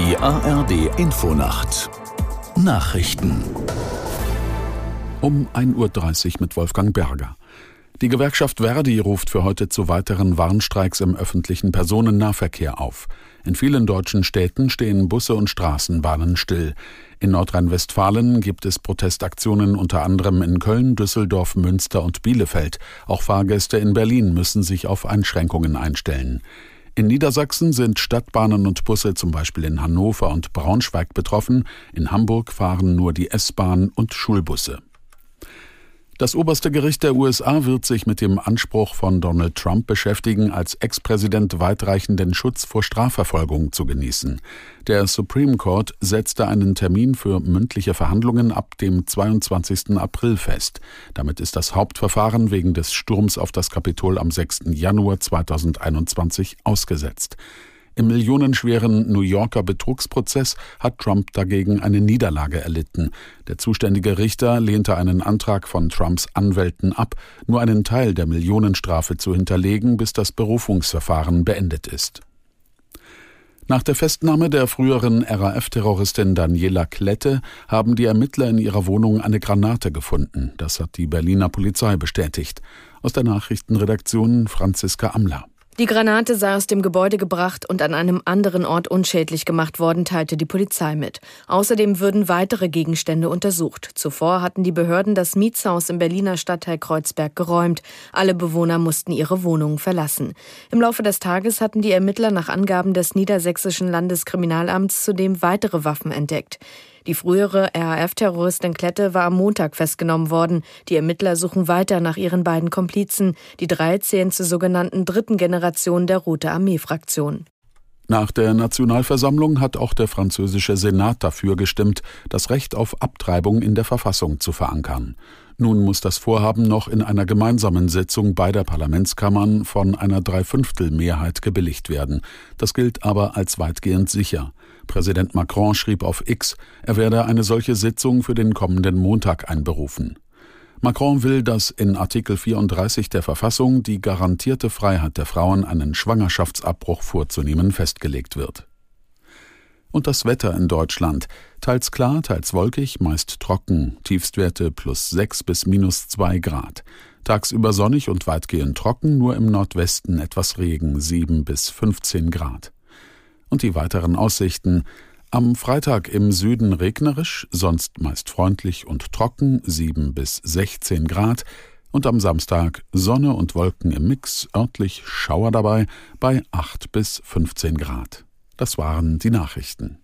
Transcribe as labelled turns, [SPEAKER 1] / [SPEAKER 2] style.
[SPEAKER 1] Die ARD Infonacht Nachrichten
[SPEAKER 2] um 1.30 Uhr mit Wolfgang Berger. Die Gewerkschaft Verdi ruft für heute zu weiteren Warnstreiks im öffentlichen Personennahverkehr auf. In vielen deutschen Städten stehen Busse und Straßenbahnen still. In Nordrhein-Westfalen gibt es Protestaktionen unter anderem in Köln, Düsseldorf, Münster und Bielefeld. Auch Fahrgäste in Berlin müssen sich auf Einschränkungen einstellen. In Niedersachsen sind Stadtbahnen und Busse zum Beispiel in Hannover und Braunschweig betroffen. In Hamburg fahren nur die S-Bahn und Schulbusse. Das oberste Gericht der USA wird sich mit dem Anspruch von Donald Trump beschäftigen, als Ex-Präsident weitreichenden Schutz vor Strafverfolgung zu genießen. Der Supreme Court setzte einen Termin für mündliche Verhandlungen ab dem 22. April fest. Damit ist das Hauptverfahren wegen des Sturms auf das Kapitol am 6. Januar 2021 ausgesetzt. Im millionenschweren New Yorker Betrugsprozess hat Trump dagegen eine Niederlage erlitten. Der zuständige Richter lehnte einen Antrag von Trumps Anwälten ab, nur einen Teil der Millionenstrafe zu hinterlegen, bis das Berufungsverfahren beendet ist. Nach der Festnahme der früheren RAF-Terroristin Daniela Klette haben die Ermittler in ihrer Wohnung eine Granate gefunden. Das hat die Berliner Polizei bestätigt. Aus der Nachrichtenredaktion Franziska Amler.
[SPEAKER 3] Die Granate sei aus dem Gebäude gebracht und an einem anderen Ort unschädlich gemacht worden, teilte die Polizei mit. Außerdem würden weitere Gegenstände untersucht. Zuvor hatten die Behörden das Mietshaus im Berliner Stadtteil Kreuzberg geräumt. Alle Bewohner mussten ihre Wohnungen verlassen. Im Laufe des Tages hatten die Ermittler nach Angaben des Niedersächsischen Landeskriminalamts zudem weitere Waffen entdeckt. Die frühere RAF-Terroristin Klette war am Montag festgenommen worden. Die Ermittler suchen weiter nach ihren beiden Komplizen. Die drei zählen zur sogenannten dritten Generation der Rote Armee-Fraktion.
[SPEAKER 2] Nach der Nationalversammlung hat auch der französische Senat dafür gestimmt, das Recht auf Abtreibung in der Verfassung zu verankern. Nun muss das Vorhaben noch in einer gemeinsamen Sitzung beider Parlamentskammern von einer Dreiviertelmehrheit gebilligt werden. Das gilt aber als weitgehend sicher. Präsident Macron schrieb auf X, er werde eine solche Sitzung für den kommenden Montag einberufen. Macron will, dass in Artikel 34 der Verfassung die garantierte Freiheit der Frauen, einen Schwangerschaftsabbruch vorzunehmen, festgelegt wird. Und das Wetter in Deutschland. Teils klar, teils wolkig, meist trocken, Tiefstwerte plus 6 bis minus 2 Grad. Tagsüber sonnig und weitgehend trocken, nur im Nordwesten etwas Regen, 7 bis 15 Grad. Und die weiteren Aussichten. Am Freitag im Süden regnerisch, sonst meist freundlich und trocken, 7 bis 16 Grad. Und am Samstag Sonne und Wolken im Mix, örtlich Schauer dabei, bei 8 bis 15 Grad. Das waren die Nachrichten.